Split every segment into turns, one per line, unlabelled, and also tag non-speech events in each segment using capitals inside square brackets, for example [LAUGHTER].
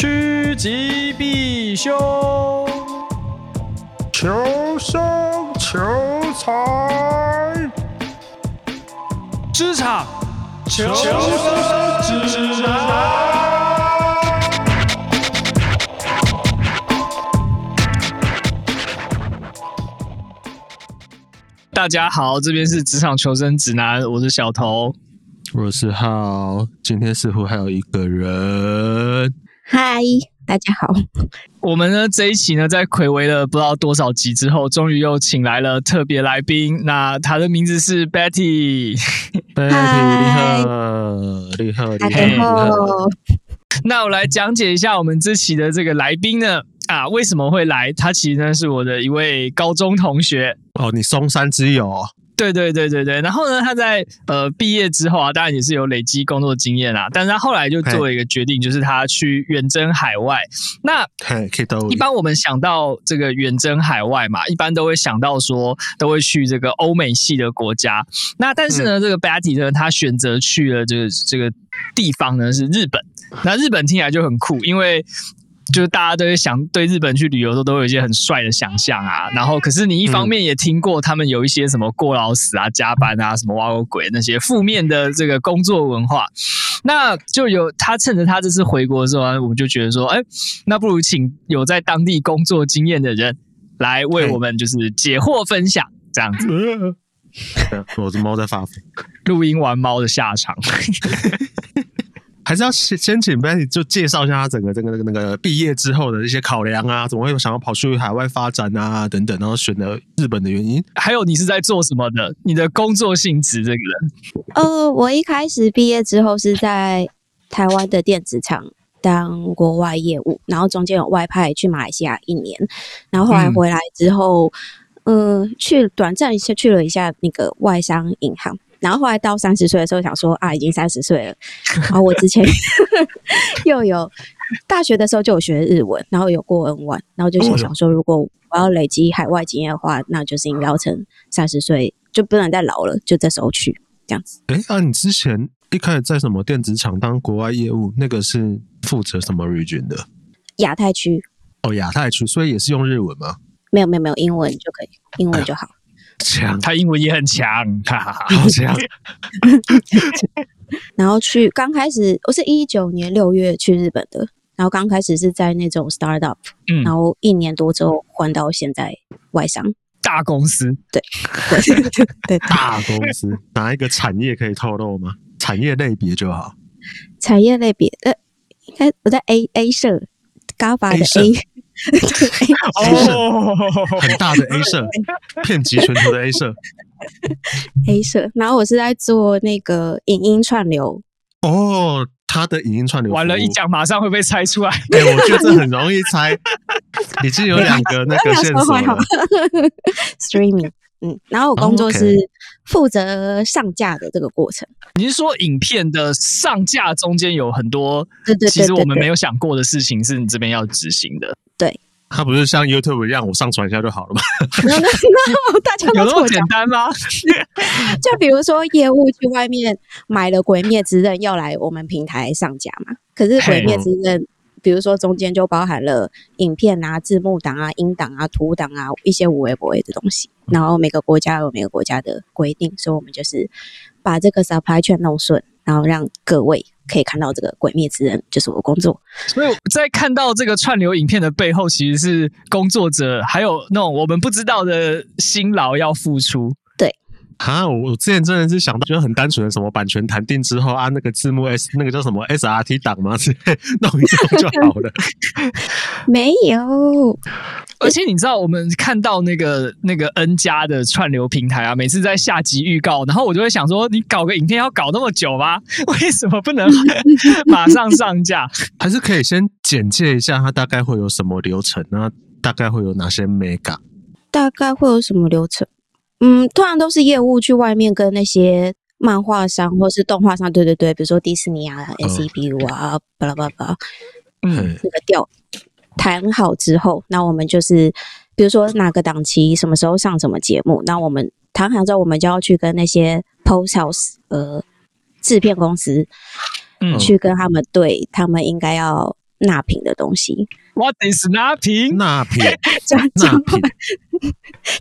趋吉避凶，
求生求财，
职场求生指南。大家好，这边是职场求生指南，我是小头，
我是浩，今天似乎还有一个人。
嗨，大家好。
我们呢这一期呢，在暌违了不知道多少集之后，终于又请来了特别来宾。那他的名字是 Betty。[LAUGHS]
Betty，你好，你好，你好。
那我来讲解一下我们这期的这个来宾呢。啊，为什么会来？他其实呢是我的一位高中同学
哦，你松山之友。
对对对对对。然后呢，他在呃毕业之后啊，当然也是有累积工作经验啊，但是他后来就做了一个决定，就是他去远征海外。那一般我们想到这个远征海外嘛，一般都会想到说都会去这个欧美系的国家。那但是呢，嗯、这个 Betty 呢，他选择去了这个这个地方呢是日本。那日本听起来就很酷，因为就是大家都会想对日本去旅游的时候都有一些很帅的想象啊，然后可是你一方面也听过他们有一些什么过劳死啊、加班啊、什么挖过鬼那些负面的这个工作文化，那就有他趁着他这次回国的时候，我们就觉得说，哎，那不如请有在当地工作经验的人来为我们就是解惑分享这样子。[LAUGHS]
我的猫在发疯，
录音完猫的下场。[LAUGHS]
还是要先先请 Betty 就介绍一下他整个这个那个那个毕业之后的一些考量啊，怎么会有想要跑去海外发展啊等等，然后选择日本的原因。
还有你是在做什么的？你的工作性质这个？
呃，我一开始毕业之后是在台湾的电子厂当国外业务，然后中间有外派去马来西亚一年，然后后来回来之后，嗯、呃，去短暂一下去了一下那个外商银行。然后后来到三十岁的时候，想说啊，已经三十岁了。然后我之前 [LAUGHS] 又有大学的时候就有学日文，然后有过 N1，然后就想想说，如果我要累积海外经验的话，那就是应该要趁三十岁，就不能再老了，就这时候去这样子。
哎，啊，你之前一开始在什么电子厂当国外业务，那个是负责什么 region 的？
亚太区。
哦，亚太区，所以也是用日文吗？
没有，没有，没有，英文就可以，英文就好。哎
强，
他英文也很强，哈哈，好强。[LAUGHS]
然后去刚开始，我是一九年六月去日本的，然后刚开始是在那种 startup，嗯，然后一年多之后换到现在外商
大公司，
对对对对，
大公司哪一个产业可以透露吗？产业类别就好。
产业类别，呃，应该我在 A A 社，GAFA 的 A。
哦，
很大的 A 社，遍及全球的 A 社
，A 社。然后我是在做那个影音串流。
哦，他的影音串流，
完了，一讲马上会被猜出来？
对、欸，我觉得这很容易猜。[LAUGHS] 已经有两个那个线索了。
Streaming。嗯，然后我工作是负责上架的这个过程。
Oh, okay. 你是说影片的上架中间有很多，对对，其实我们没有想过的事情是你这边要执行的。
对，
它不是像 YouTube 一样，我上传一下就好了
吗？[LAUGHS] 大家都
有那么简单吗？[LAUGHS]
就比如说业务去外面买了《鬼灭之刃》要来我们平台上架嘛，可是《鬼灭之刃》。比如说，中间就包含了影片啊、字幕档啊、音档啊、图档啊一些无微不微的东西。然后每个国家有每个国家的规定，所以我们就是把这个 supply chain 弄顺，然后让各位可以看到这个《鬼灭之刃》就是我的工作。
所以在看到这个串流影片的背后，其实是工作者还有那种我们不知道的辛劳要付出。
啊，我之前真的是想到，觉得很单纯的，什么版权谈定之后啊，那个字幕 S 那个叫什么 SRT 档吗？之类弄一弄就好了。[LAUGHS]
没有，
而且你知道，我们看到那个那个 N 加的串流平台啊，每次在下集预告，然后我就会想说，你搞个影片要搞那么久吗？[LAUGHS] 为什么不能马上上架？
还是可以先简介一下它大概会有什么流程啊？大概会有哪些 mega？
大概会有什么流程？嗯，通常都是业务去外面跟那些漫画商或是动画商，对对对，比如说迪士尼啊、S E B U 啊，巴拉巴拉，嗯，那个调谈好之后，那我们就是比如说哪个档期什么时候上什么节目，那我们谈好之后，我们就要去跟那些 post house 呃制片公司，嗯，去跟他们对他们应该要纳品的东西。
What is 纳品？[LAUGHS]
纳品，[LAUGHS]
交交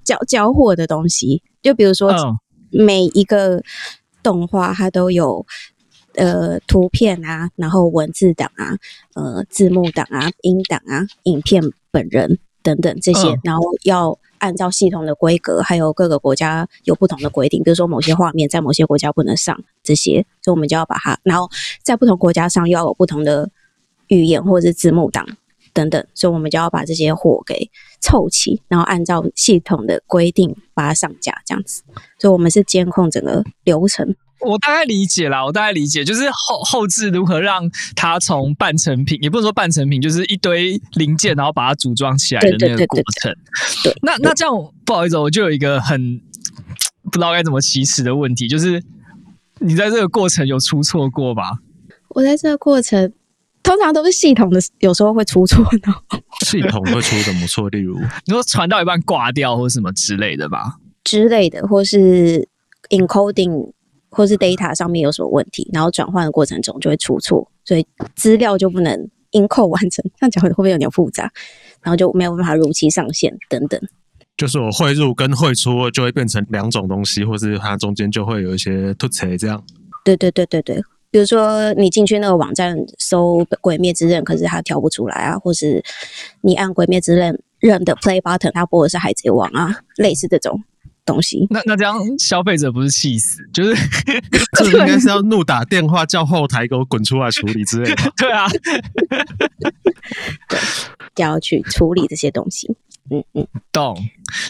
交交货的东西。就比如说，每一个动画它都有呃图片啊，然后文字档啊，呃字幕档啊，音档啊，影片本人等等这些，然后要按照系统的规格，还有各个国家有不同的规定，比如说某些画面在某些国家不能上，这些，所以我们就要把它，然后在不同国家上又要有不同的语言或者是字幕档。等等，所以我们就要把这些货给凑齐，然后按照系统的规定把它上架，这样子。所以，我们是监控整个流程。
我大概理解啦，我大概理解，就是后后置如何让它从半成品，也不能说半成品，就是一堆零件，然后把它组装起来的那个过程。
对，
那那这样不好意思，我就有一个很不知道该怎么启齿的问题，就是你在这个过程有出错过吧？
我在这个过程。通常都是系统的，有时候会出错的。[LAUGHS]
系统会出什么错？例如，
你说传到一半挂掉，或什么之类的吧？
之类的，或是 encoding 或是 data 上面有什么问题，然后转换的过程中就会出错，所以资料就不能 encode 完成。这样讲会不会有点复杂？然后就没有办法如期上线等等。
就是我汇入跟汇出就会变成两种东西，或是它中间就会有一些突切这样。
对对对对对。比如说，你进去那个网站搜《鬼灭之刃》，可是它跳不出来啊，或是你按《鬼灭之刃》刃的 play button，它播的是《海贼王》啊，类似这种东西。
那那这样消费者不是气死？就是
这应该是要怒打电话叫后台给我滚出来处理之类的。[LAUGHS]
对啊，
对，[LAUGHS] 就要去处理这些东西。嗯嗯，
懂。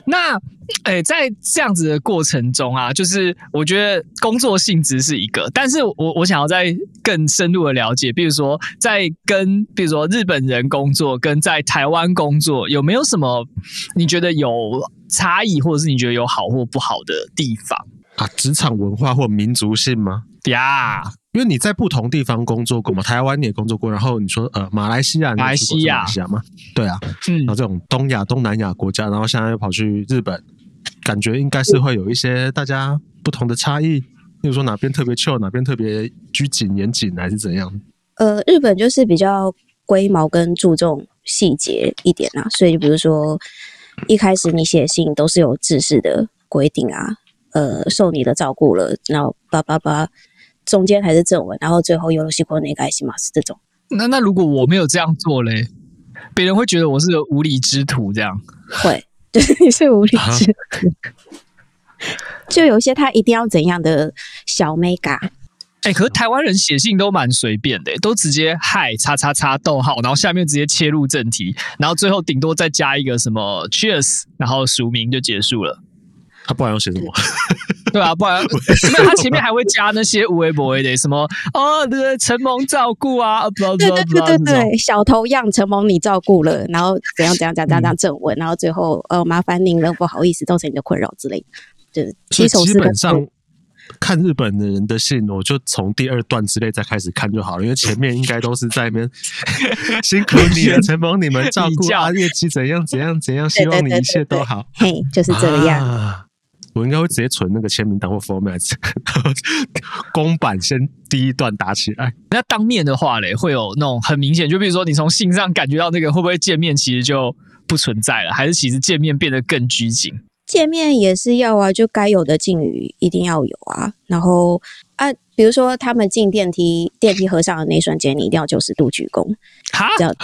那，诶、欸，在这样子的过程中啊，就是我觉得工作性质是一个，但是我我想要再更深入的了解，比如说在跟比如说日本人工作，跟在台湾工作，有没有什么你觉得有差异，或者是你觉得有好或不好的地方
啊？职场文化或民族性吗？
呀、yeah，
因为你在不同地方工作过嘛，台湾你也工作过，然后你说呃马来西亚，
马来西亚，马来西亚吗？
对啊，嗯，然后这种东亚、东南亚国家，然后现在又跑去日本，感觉应该是会有一些大家不同的差异，比如说哪边特别 chill，哪边特别拘谨严谨，还是怎样？
呃，日本就是比较龟毛跟注重细节一点啊，所以就比如说一开始你写信都是有制式的规定啊，呃，受你的照顾了，然后叭叭叭。中间还是正文，然后最后有了西瓜那个爱心马斯这种。
那那如果我没有这样做嘞，别人会觉得我是个无理之徒，这样
会，就是你是无理之徒。就有一些他一定要怎样的小眉嘎。
哎、欸，可是台湾人写信都蛮随便的，都直接嗨叉叉叉逗号，然后下面直接切入正题，然后最后顶多再加一个什么 Cheers，然后署名就结束了。
他不然要写什么？
对 [LAUGHS] 啊，不然没有他前面还会加那些无微不微的什么哦，对对，承蒙照顾啊，不对
对对对对，小头样承蒙你照顾了，然后怎样怎样怎样怎样正文，然后最后呃麻烦您了，不好意思造成你的困扰之类的，就是起手式的。
基本上看日本的人的信，我就从第二段之类再开始看就好了，因为前面应该都是在那边辛苦你了，承蒙你们照顾啊，业绩怎样怎样怎样，希望你一切都好，
嘿，就是这个样。
啊我应该会直接存那个签名档或 format，[LAUGHS] 公版先第一段打起来。
那当面的话嘞，会有那种很明显，就比如说你从信上感觉到那个会不会见面其实就不存在了，还是其实见面变得更拘谨？
见面也是要啊，就该有的敬语一定要有啊。然后啊，比如说他们进电梯，电梯合上的那一瞬间，你一定要九十度鞠躬，
哈，
这样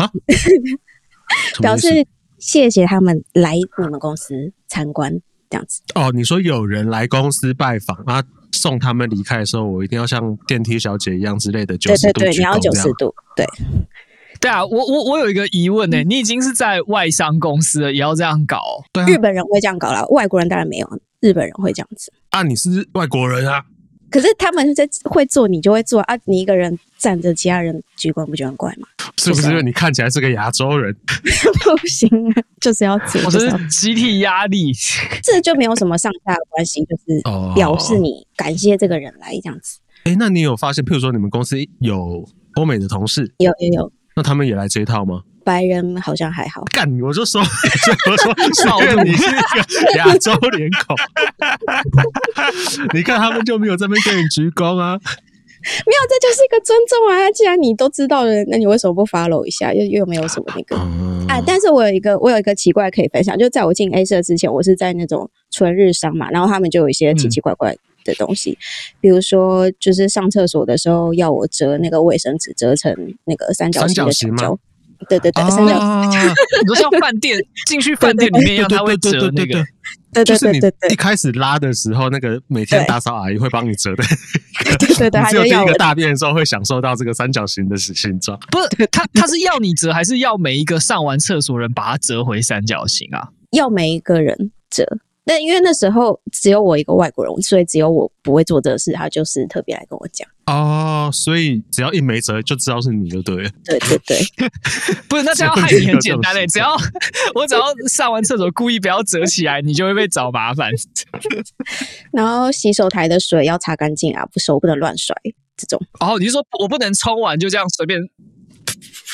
[LAUGHS] 表示谢谢他们来你们公司参观。这样子
哦，你说有人来公司拜访，啊送他们离开的时候，我一定要像电梯小姐一样之类的九十度，
对对对，你要九十度，对
对啊，我我我有一个疑问呢、欸，你已经是在外商公司了，也要这样搞？
对啊，
日本人会这样搞啦，外国人当然没有，日本人会这样子。
啊，你是外国人啊？
可是他们在会做，你就会做啊！你一个人站着，其他人鞠躬，不觉得很怪吗？
是不是因为你看起来是个亚洲人？[LAUGHS]
不行啊，就是要做，
我这是集体压力。
这就没有什么上下的关系，就是表示你感谢这个人来这样子。
哎、欸，那你有发现，譬如说你们公司有欧美的同事，
有有有，
那他们也来这一套吗？
白人好像还好，
干，我就说，[LAUGHS] 我说少数你是一个 [LAUGHS] 亚洲脸孔，你看他们就没有这边跟你鞠躬啊。
没有，这就是一个尊重啊！既然你都知道了，那你为什么不 follow 一下？又又没有什么那个啊？但是我有一个，我有一个奇怪可以分享，就在我进 A 社之前，我是在那种纯日商嘛，然后他们就有一些奇奇怪怪的东西，嗯、比如说就是上厕所的时候要我折那个卫生纸，折成那个三角形的角角。对对对，三角形。[LAUGHS]
你说像饭店进去饭店里面一样他会折那个。
对对对对对，
一开始拉的时候，那个每天打扫阿姨会帮你折的。
对 [LAUGHS] 对对，[LAUGHS]
只有第一个大便的时候会享受到这个三角形的形状。
不是他，他是要你折，还是要每一个上完厕所人把它折回三角形啊？
要每一个人折。那因为那时候只有我一个外国人，所以只有我不会做这个事，他就是特别来跟我讲。
哦，所以只要一没折，就知道是你就对了。
对对对，[LAUGHS]
不是，那这样害 [LAUGHS] 你很简单嘞、欸，只要我只要上完厕所故意不要折起来，你就会被找麻烦。[LAUGHS]
然后洗手台的水要擦干净啊，不手不能乱甩这种。
哦，你是说我不能冲完就这样随便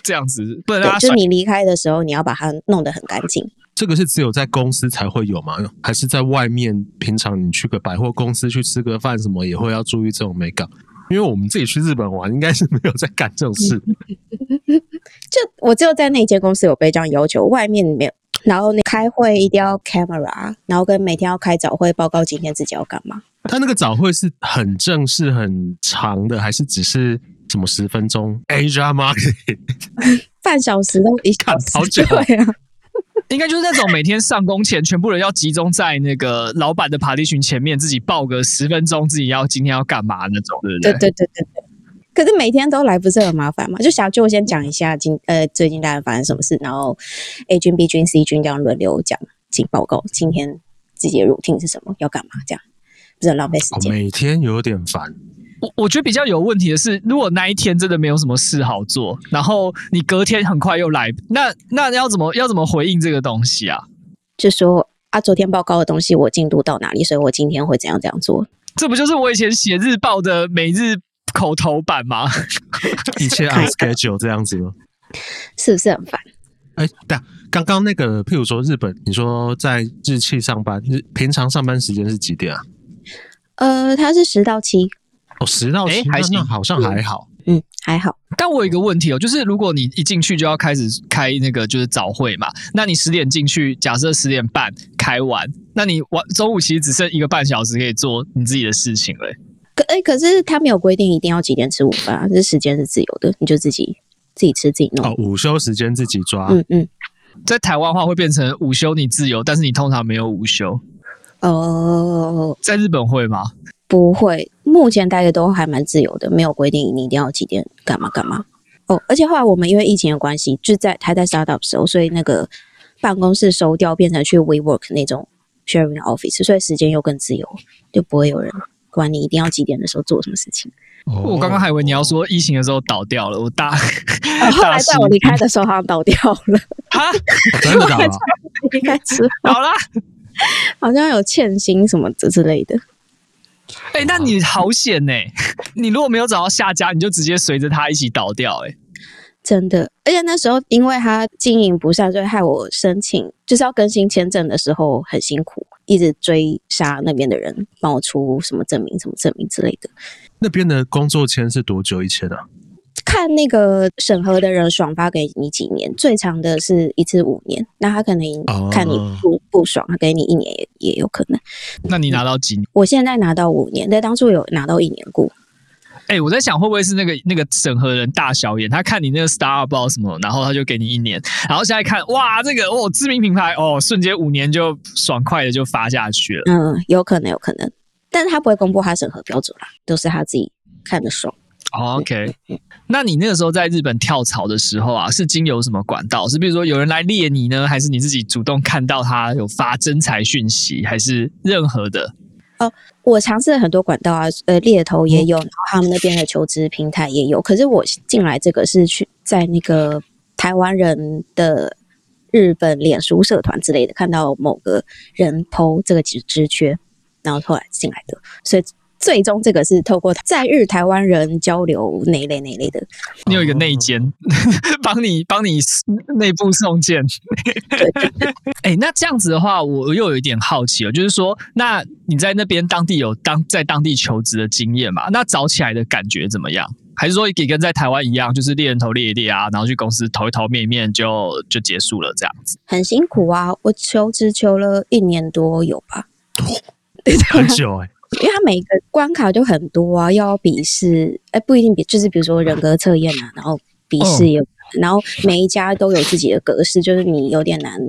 [LAUGHS] 这样子，不能让它甩。
就你离开的时候，你要把它弄得很干净。
这个是只有在公司才会有吗？还是在外面？平常你去个百货公司去吃个饭什么也会要注意这种美感？因为我们自己去日本玩，应该是没有在干这种事。[LAUGHS]
就我只有在那间公司有被这样要求，外面没有。然后你开会一定要 camera，然后跟每天要开早会报告今天自己要干嘛。
他那个早会是很正式、很长的，还是只是什么十分钟？Asia [LAUGHS] Market
半小时都一看
好久
对啊。[LAUGHS]
应该就是那种每天上工前，全部人要集中在那个老板的 partition 前面，自己报个十分钟，自己要今天要干嘛那种，对不对？
对对对对对。可是每天都来，不是很麻烦吗？就小就先讲一下今呃最近大概发生什么事，然后 A 君、B 君、C 君这样轮流讲，进报告今天自己的 routine 是什么，要干嘛，这样不是很浪费时间？
每天有点烦。
我我觉得比较有问题的是，如果那一天真的没有什么事好做，然后你隔天很快又来，那那要怎么要怎么回应这个东西啊？
就说啊，昨天报告的东西我进度到哪里，所以我今天会怎样怎样做？
这不就是我以前写日报的每日口头版吗？[LAUGHS]
一切按 schedule 这样子吗？[LAUGHS]
是不是很烦？
哎，对啊，刚刚那个，譬如说日本，你说在日企上班，日平常上班时间是几点啊？
呃，它是十到七。
哦，十到七，还行，好像还好，
嗯，还好。
但我有一个问题哦，就是如果你一进去就要开始开那个就是早会嘛，那你十点进去，假设十点半开完，那你晚中午其实只剩一个半小时可以做你自己的事情了。
可哎，可是他没有规定一定要几点吃午饭啊，这时间是自由的，你就自己自己吃自己弄。
哦，午休时间自己抓。
嗯嗯，
在台湾的话会变成午休你自由，但是你通常没有午休。
哦，
在日本会吗？
不会，目前大家都还蛮自由的，没有规定你一定要几点干嘛干嘛。哦，而且后来我们因为疫情的关系，就在还在 startup 的时候，所以那个办公室收掉，变成去 WeWork 那种 sharing office，所以时间又更自由，就不会有人管你一定要几点的时候做什么事情。
哦，我刚刚还以为你要说疫情的时候倒掉了，我大，[LAUGHS]
哦、后来在我离开的时候好像倒掉了。[LAUGHS]
哈，
真的倒了？
离开之后
好了，
好像有欠薪什么的之类的。
哎、欸，那你好险呢、欸！[LAUGHS] 你如果没有找到下家，你就直接随着他一起倒掉、欸。哎，
真的。而且那时候因为他经营不善，所以害我申请就是要更新签证的时候很辛苦，一直追杀那边的人帮我出什么证明、什么证明之类的。
那边的工作签是多久一签啊？
看那个审核的人爽发给你几年，最长的是一次五年。那他可能看你不、oh. 不爽，他给你一年也也有可能。
那你拿到几年？
我现在拿到五年，但当初有拿到一年过。
哎、欸，我在想会不会是那个那个审核人大小眼，他看你那个 star 不知道什么，然后他就给你一年，然后现在看哇，这个哦知名品牌哦，瞬间五年就爽快的就发下去了。
嗯，有可能有可能，但是他不会公布他审核标准啦，都是他自己看的爽。
Oh, OK，那你那个时候在日本跳槽的时候啊，是经由什么管道？是比如说有人来猎你呢，还是你自己主动看到他有发征才讯息，还是任何的？
哦，我尝试了很多管道啊，呃，猎头也有，然后他们那边的求职平台也有。可是我进来这个是去在那个台湾人的日本脸书社团之类的，看到某个人 po 这个职职缺，然后后来进来的，所以。最终这个是透过在日台湾人交流那一类那一类的。
你有一个内奸，[LAUGHS] 帮你帮你内部送件。哎、[LAUGHS] 欸，那这样子的话，我又有一点好奇了，就是说，那你在那边当地有当在当地求职的经验嘛？那找起来的感觉怎么样？还是说也跟在台湾一样，就是猎人头猎一猎啊，然后去公司投一投面一面就就结束了这样子？
很辛苦啊，我求职求了一年多有吧？[LAUGHS]
很久哎、欸。
因为他每个关卡就很多啊，要笔试，哎，不一定笔，就是比如说人格测验啊，然后笔试也，然后每一家都有自己的格式，就是你有点难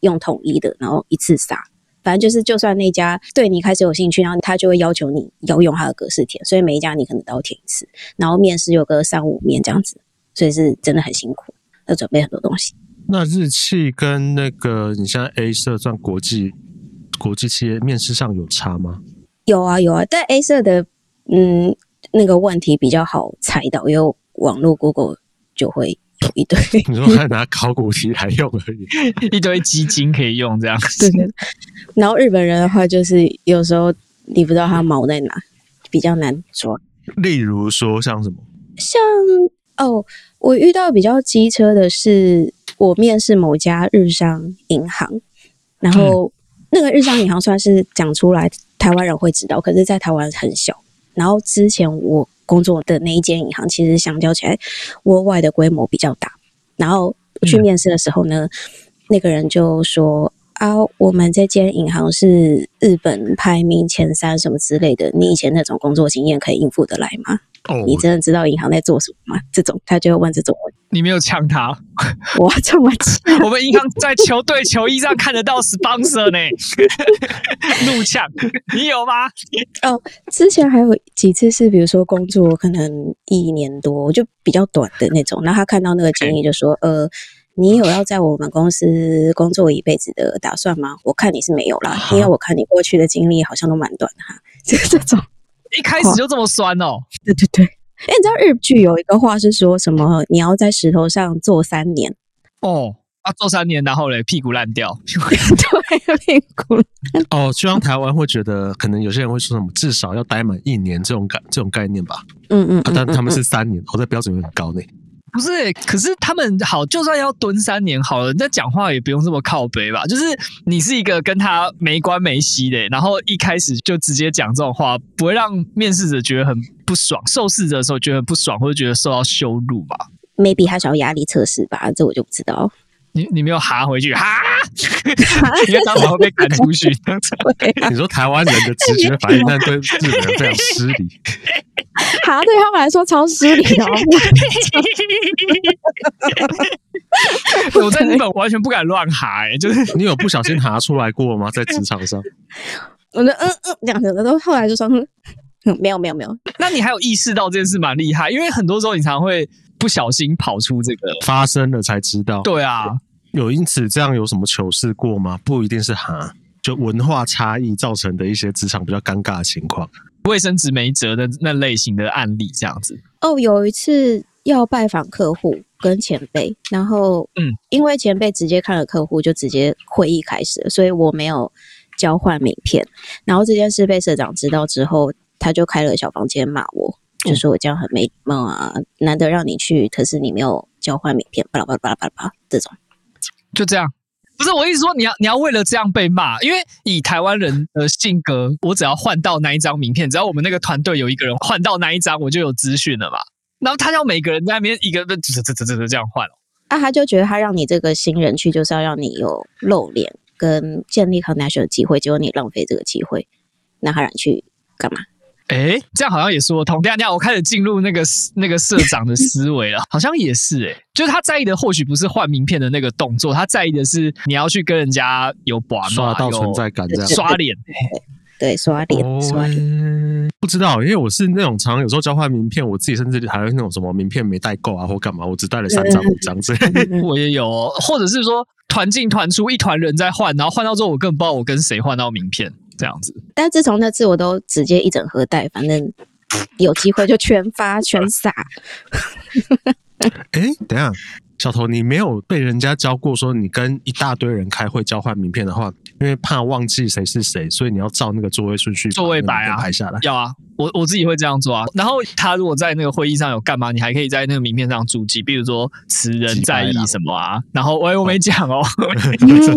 用统一的，然后一次杀，反正就是就算那家对你开始有兴趣，然后他就会要求你要用他的格式填，所以每一家你可能都要填一次，然后面试有个三五面这样子，所以是真的很辛苦，要准备很多东西。
那日企跟那个你现在 A 社算国际国际企业，面试上有差吗？
有啊有啊，但 A 社的嗯那个问题比较好猜到，因为网络 Google 就会有一堆。[LAUGHS]
你说还拿考古题来用而已，[LAUGHS]
一堆基金可以用这样 [LAUGHS] 子。
对对。然后日本人的话，就是有时候你不知道他毛在哪，比较难抓。
例如说像什么？
像哦，我遇到比较机车的是，我面试某家日商银行，然后。嗯那个日商银行算是讲出来，台湾人会知道，可是，在台湾很小。然后之前我工作的那一间银行，其实相较起来，国外的规模比较大。然后去面试的时候呢，嗯、那个人就说：“啊，我们这间银行是日本排名前三什么之类的，你以前那种工作经验可以应付得来吗？”哦，你真的知道银行在做什么吗？这种他就会问这种问题。
你没有呛他，[LAUGHS]
我这么呛？
我们银行在球队球衣上看得到 sponsor 呢，[LAUGHS] 怒呛。你有吗？
哦，之前还有几次是，比如说工作可能一年多，就比较短的那种。然后他看到那个经历，就说：“呃，你有要在我们公司工作一辈子的打算吗？”我看你是没有啦，因为我看你过去的经历好像都蛮短的哈，[LAUGHS] 就是这种。
一开始就这么酸哦？
对对对，哎，你知道日剧有一个话是说什么？你要在石头上坐三年
哦，啊，坐三年，然后嘞，[LAUGHS] 屁股烂掉，
对，屁股。
哦，希望台湾会觉得，可能有些人会说什么，至少要待满一年这种概这种概念吧。
嗯嗯，嗯、啊，
但他们是三年，我的标准有点高呢。
不是、欸，可是他们好，就算要蹲三年好了，那讲话也不用这么靠背吧？就是你是一个跟他没关没息的，然后一开始就直接讲这种话，不会让面试者觉得很不爽，受试者的时候觉得很不爽，或者觉得受到羞辱吧
？Maybe 他想要压力测试吧？这我就不知道。
你你没有哈回去哈？[LAUGHS] 因为当场会被赶出去。
你说台湾人的直觉反应，但对日本人非常失礼。[LAUGHS]
哈，对他们来说超失礼哦。[LAUGHS]
我在日本完全不敢乱哈，哎，就是
你有不小心哈出来过吗？在职场上？[LAUGHS]
我的嗯嗯两个的都后来就说嗯，没有没有没有。
那你还有意识到这件事蛮厉害，因为很多时候你常会不小心跑出这个
发生了才知道。
对啊。
有因此这样有什么糗事过吗？不一定是哈，就文化差异造成的一些职场比较尴尬的情况，
卫生纸没折的那类型的案例这样子。
哦，有一次要拜访客户跟前辈，然后嗯，因为前辈直接看了客户就直接会议开始了，所以我没有交换名片。然后这件事被社长知道之后，他就开了小房间骂我，就说我这样很没礼貌啊，嗯、难得让你去，可是你没有交换名片，巴拉巴拉巴拉巴拉这种。
就这样，不是我意思说，你要你要为了这样被骂，因为以台湾人的性格，我只要换到那一张名片，只要我们那个团队有一个人换到那一张，我就有资讯了嘛。然后他要每个人在那边一个这这这这这样换哦，
那他就觉得他让你这个新人去，就是要让你有露脸跟建立 connection 的机会，结果你浪费这个机会，那他让你去干嘛？
哎，这样好像也说得通。等下等下，我开始进入那个那个社长的思维了，[LAUGHS] 好像也是哎、欸，就是他在意的或许不是换名片的那个动作，他在意的是你要去跟人家有把
刷到存在感，这样
刷脸，
对，刷脸，刷脸。
不知道，因为我是那种常有时候交换名片，我自己甚至还有那种什么名片没带够啊，或干嘛，我只带了三张五张之类。
我也有、哦，或者是说团进团出，一团人在换，然后换到之后，我根本不知道我跟谁换到名片。这样子，
但自从那次我都直接一整盒带，反正有机会就全发全撒。
哎、欸，等一下，小头，你没有被人家教过说，你跟一大堆人开会交换名片的话，因为怕忘记谁是谁，所以你要照那个座位顺序，
座位摆啊，
排下来。
要啊，我我自己会这样做啊。然后他如果在那个会议上有干嘛，你还可以在那个名片上注记，比如说此人在意什么啊。[LAUGHS] 然后喂，我没讲哦，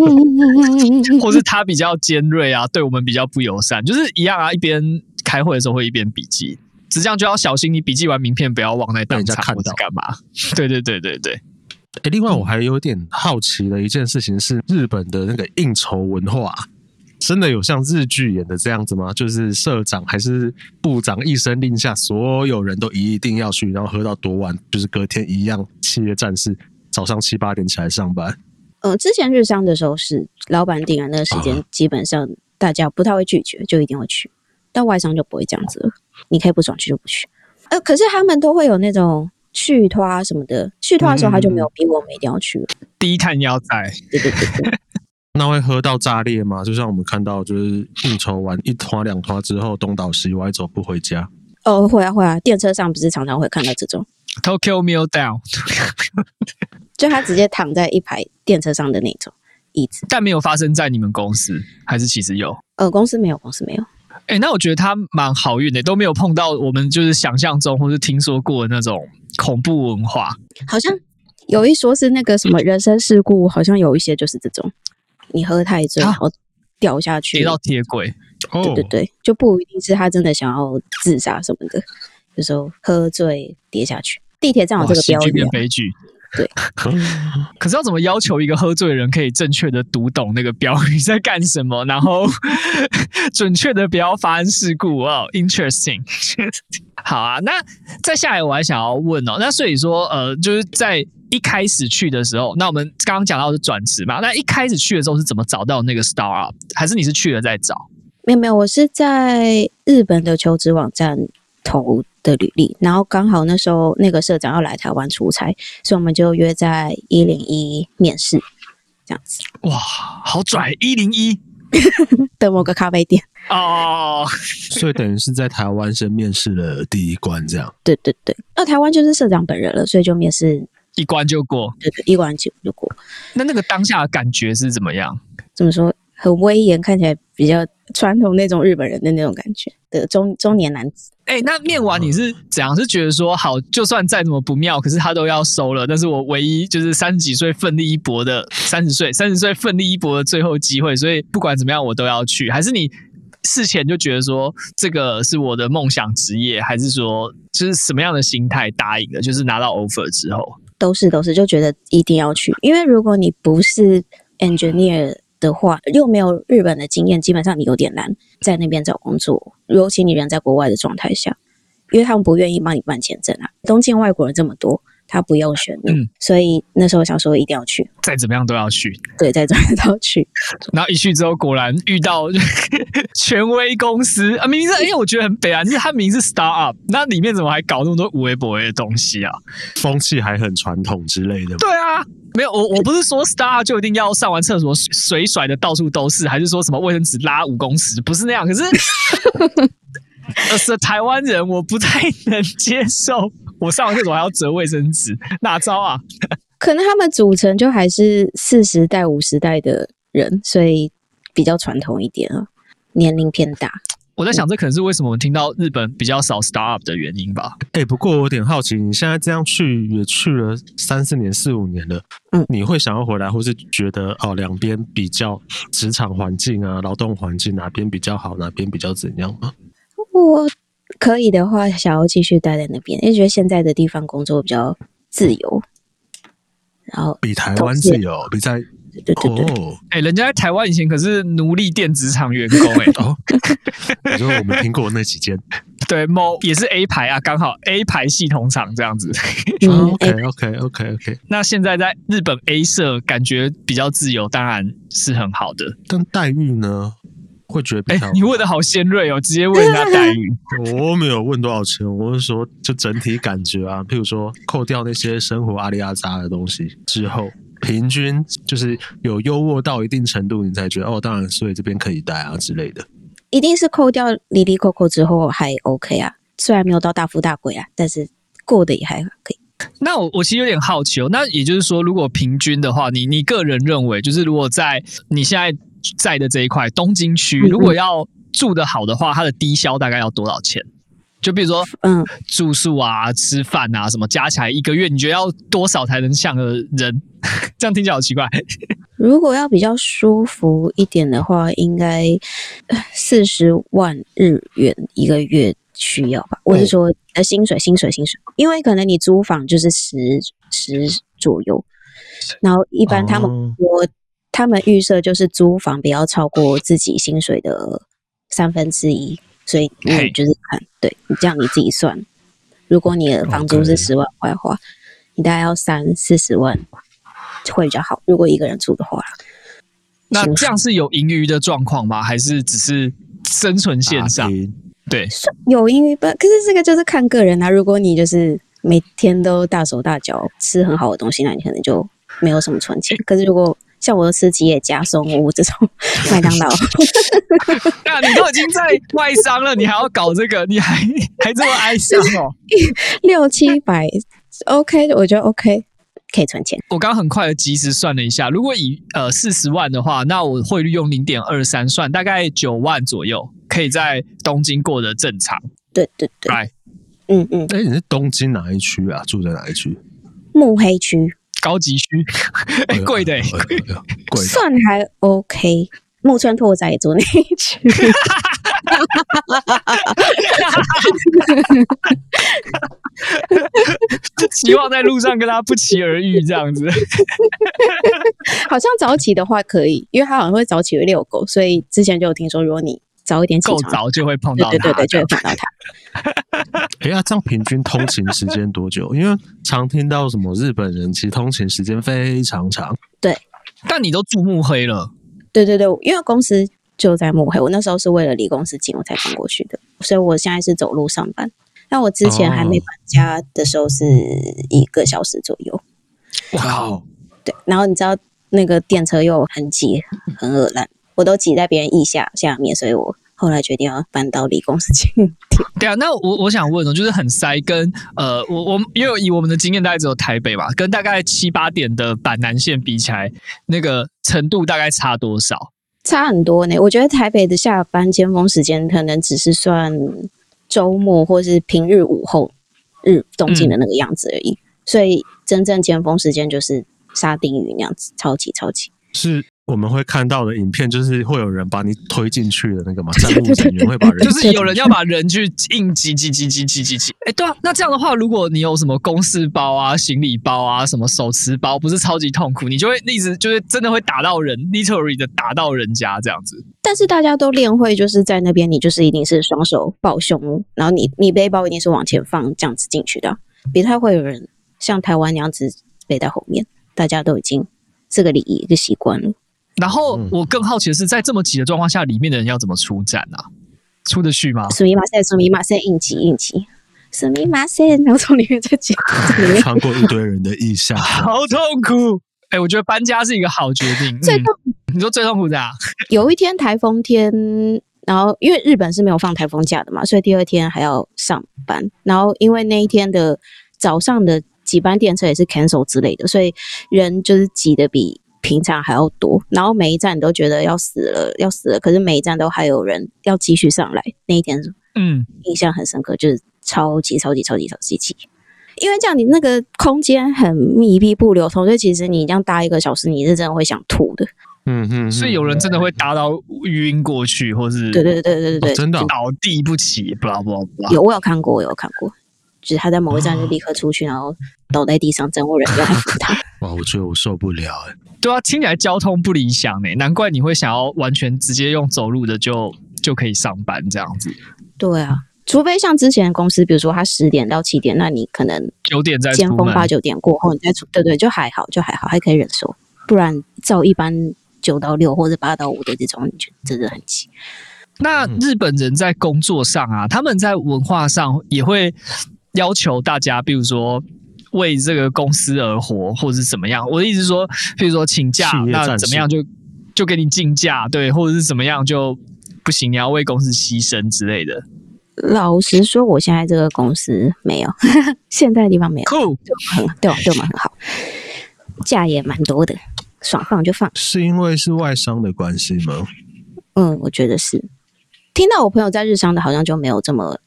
[LAUGHS] 或是他比较尖锐啊，对我们比较不友善，就是一样啊。一边开会的时候会一边笔记，只这样就要小心，你笔记完名片不要忘在当场或者干嘛。对对对对对。
哎，另外我还有点好奇的一件事情是，日本的那个应酬文化，真的有像日剧演的这样子吗？就是社长还是部长一声令下，所有人都一定要去，然后喝到多晚，就是隔天一样，企业战士早上七八点起来上班。
嗯，之前日商的时候是老板定了那个时间，基本上大家不太会拒绝，就一定会去。到外商就不会这样子了，你可以不爽去就不去。呃，可是他们都会有那种。续摊什么的，去拖的时候他就没有逼我们一定要去了。
低碳要在，
对对对对。[LAUGHS]
那会喝到炸裂吗？就像我们看到，就是应酬完一拖两拖之后，东倒西歪走不回家。
哦，会啊会啊，电车上不是常常会看到这种
Tokyo Meal Down，[LAUGHS]
就他直接躺在一排电车上的那种椅子。
但没有发生在你们公司，还是其实有？
呃，公司没有，公司没有。
哎、欸，那我觉得他蛮好运的，都没有碰到我们就是想象中或是听说过的那种。恐怖文化，
好像有一说是那个什么人身事故，好像有一些就是这种，你喝太醉然后掉下去，
跌到铁轨。
对对对，就不一定是他真的想要自杀什么的，有时候喝醉跌下去。地铁站有这个标语，
悲剧。
对，[LAUGHS]
可是要怎么要求一个喝醉的人可以正确的读懂那个标语在干什么，然后 [LAUGHS] 准确的不要发生事故哦、oh,，interesting。好啊，那再下来我还想要问哦，那所以说呃，就是在一开始去的时候，那我们刚刚讲到是转职嘛，那一开始去的时候是怎么找到那个 startup，还是你是去了再找？
没有没有，我是在日本的求职网站投的履历，然后刚好那时候那个社长要来台湾出差，所以我们就约在一零一面试，这样子。
哇，好拽！一零一 [LAUGHS]
的某个咖啡店
哦，[LAUGHS]
所以等于是在台湾先面试了第一关，这样。
对对对，那台湾就是社长本人了，所以就面试
一关就过。
对对，一关就就过。
那那个当下的感觉是怎么样？
怎么说？很威严，看起来比较传统那种日本人的那种感觉的中中年男子。
哎、欸，那面完你是怎样？是觉得说好，就算再怎么不妙，可是他都要收了。但是我唯一就是三十几岁奋力一搏的三十岁，[LAUGHS] 三十岁奋力一搏的最后机会，所以不管怎么样我都要去。还是你事前就觉得说这个是我的梦想职业，还是说就是什么样的心态答应的？就是拿到 offer 之后，
都是都是就觉得一定要去，因为如果你不是 engineer。的话，又没有日本的经验，基本上你有点难在那边找工作，尤其你人在国外的状态下，因为他们不愿意帮你办签证啊。东京外国人这么多，他不用选你，嗯，所以那时候想说一定要去，
再怎么样都要去，
对，再怎么样都要去。[LAUGHS]
然后一去之后，果然遇到 [LAUGHS] 权威公司啊，明明是，因为我觉得很北啊，就是他明明是 startup，那里面怎么还搞那么多无微博的东西啊？
风气还很传统之类的。
对啊。没有，我我不是说 star 就一定要上完厕所水甩的到处都是，还是说什么卫生纸拉五公尺，不是那样。可是，呃，是台湾人，我不太能接受，我上完厕所还要折卫生纸，哪招啊？[LAUGHS]
可能他们组成就还是四十代、五十代的人，所以比较传统一点啊，年龄偏大。
我在想，这可能是为什么我们听到日本比较少 startup 的原因吧？
哎、欸，不过我有点好奇，你现在这样去也去了三四年、四五年了，嗯，你会想要回来，或是觉得哦，两边比较职场环境啊、劳动环境哪边比较好，哪边比较怎样吗？
我可以的话，想要继续待在那边，因为觉得现在的地方工作比较自由，然后
比台湾自由，比在。
对对对，
哎、欸，人家在台湾以前可是奴隶电子厂员工哎、欸，[LAUGHS] 哦，
你说我们听过那几间，[LAUGHS]
对，某也是 A 牌啊，刚好 A 牌系统厂这样子。
嗯、OK OK OK OK。
那现在在日本 A 社感觉比较自由，当然是很好的。
但待遇呢？会觉得比较……哎、欸，
你问的好尖锐哦，直接问人家待遇。[LAUGHS]
我没有问多少钱，我是说就整体感觉啊，譬如说扣掉那些生活阿里阿扎的东西之后。平均就是有优渥到一定程度，你才觉得哦，当然，所以这边可以待啊之类的。
一定是扣掉离离扣扣之后还 OK 啊，虽然没有到大富大贵啊，但是过得也还可以。
那我我其实有点好奇哦，那也就是说，如果平均的话，你你个人认为，就是如果在你现在在的这一块东京区，如果要住的好的话，它的低消大概要多少钱？就比如说，嗯，住宿啊、吃饭啊什么，加起来一个月，你觉得要多少才能像个人？[LAUGHS] 这样听起来好奇怪。
如果要比较舒服一点的话，应该四十万日元一个月需要吧？我是说，呃，薪水、薪水、薪水，因为可能你租房就是十十左右，然后一般他们我、哦、他们预设就是租房不要超过自己薪水的三分之一。所以你就是看，对你这样你自己算，如果你的房租是十万块的话，Okay. 你大概要三四十万会比较好。如果一个人住的话，
那这样是有盈余的状况吗？还是只是生存线上？对，
有盈余吧。可是这个就是看个人啊。如果你就是每天都大手大脚吃很好的东西，那你可能就没有什么存钱。可是如果像我吃吉野家、松屋这种 [LAUGHS] 麦当劳，[LAUGHS]
那你都已经在外商了，你还要搞这个，你还还这么爱想哦？[LAUGHS]
六七百，OK，我觉得 OK，可以存钱。
我刚刚很快的即时算了一下，如果以呃四十万的话，那我汇率用零点二三算，大概九万左右，可以在东京过得正常。
对对对，
来，
嗯嗯。
哎，你是东京哪一区啊？住在哪一区？
目黑区。
高级区，哎，[LAUGHS] 贵的，
贵，
算还 OK。木村拓哉也住那一区，
希望在路上跟他不期而遇，这样子。[LAUGHS]
好像早起的话可以，因为他好像会早起会遛狗，所以之前就有听说，如果你早一点起床，
够早就会碰到他，
对对对，就会碰到他。[LAUGHS]
哎呀，这样平均通勤时间多久？因为常听到什么日本人其实通勤时间非常长。
对，
但你都住目黑了。
对对对，因为公司就在目黑，我那时候是为了离公司近，我才搬过去的，所以我现在是走路上班。但我之前还没搬家的时候是一个小时左右。
哇哦！
对，然后你知道那个电车又很挤，很恶烂，我都挤在别人腋下下面，所以我。后来决定要搬到理工司近点。[LAUGHS]
对啊，那我我想问哦，就是很塞跟呃，我我因为以我们的经验，大概只有台北吧，跟大概七八点的板南线比起来，那个程度大概差多少？
差很多呢。我觉得台北的下班尖峰时间可能只是算周末或是平日午后日东京的那个样子而已，嗯、所以真正尖峰时间就是沙丁鱼那样子，超级超级
是。我们会看到的影片，就是会有人把你推进去的那个嘛，站务人员会把人，
就是有人要把人去硬挤挤挤挤挤挤挤。哎，对啊，那这样的话，如果你有什么公事包啊、行李包啊、什么手持包，不是超级痛苦，你就会一直就是真的会打到人，literally 的打到人家这样子。
但是大家都练会，就是在那边，你就是一定是双手抱胸，然后你你背包一定是往前放这样子进去的，别太会有人像台湾那样子背在后面，大家都已经这个礼仪一个习惯了。
然后我更好奇的是，在这么挤的状况下，里面的人要怎么出站啊？出得去吗？
すみません，すみません，应急应急，すみません，然后从里面再挤，
穿过一堆人的腋下，
好[LAUGHS] 痛苦。哎、欸，我觉得搬家是一个好决定。最痛，你说最痛苦的啊？
有一天台风天，然后因为日本是没有放台风假的嘛，所以第二天还要上班。然后因为那一天的早上的几班电车也是 cancel 之类的，所以人就是挤得比。 平常还要多，然后每一站都觉得要死了，要死了。可是每一站都还有人要继续上来。那一天，嗯，印象很深刻，就是超级超级超级超级挤。因为这样，你那个空间很密闭不流通，所以其实你这样搭一个小时，你是真的会想吐的。
嗯哼，所以有人真的会搭到晕过去，或是
对对对对对对，
真的
倒地不起，不啦不啦不啦。
有我有看过，我有看过，就是他在某一站就立刻出去，然后倒在地上，整个人要来扶他。
哇，我觉得我受不了哎。
对啊，听起来交通不理想哎，难怪你会想要完全直接用走路的就就可以上班这样子。
对啊，除非像之前的公司，比如说他十点到七点，那你可能
九点再
尖峰八九点过后你再出，对对，就还好，就还好，还可以忍受。不然照一般九到六或者八到五的这种，你就真的很急。
那日本人在工作上啊，他们在文化上也会要求大家，比如说。为这个公司而活，或者是怎么样？我的意思是说，譬如说请假，那怎么样就就给你禁假，对，或者是怎么样就不行，你要为公司牺牲之类的。
老实说，我现在这个公司没有，[LAUGHS] 现在的地方没有，
酷，
就很对，对我们很好，假也蛮多的，爽放就放。
是因为是外商的关系吗？
嗯，我觉得是。听到我朋友在日商的，好像就没有这么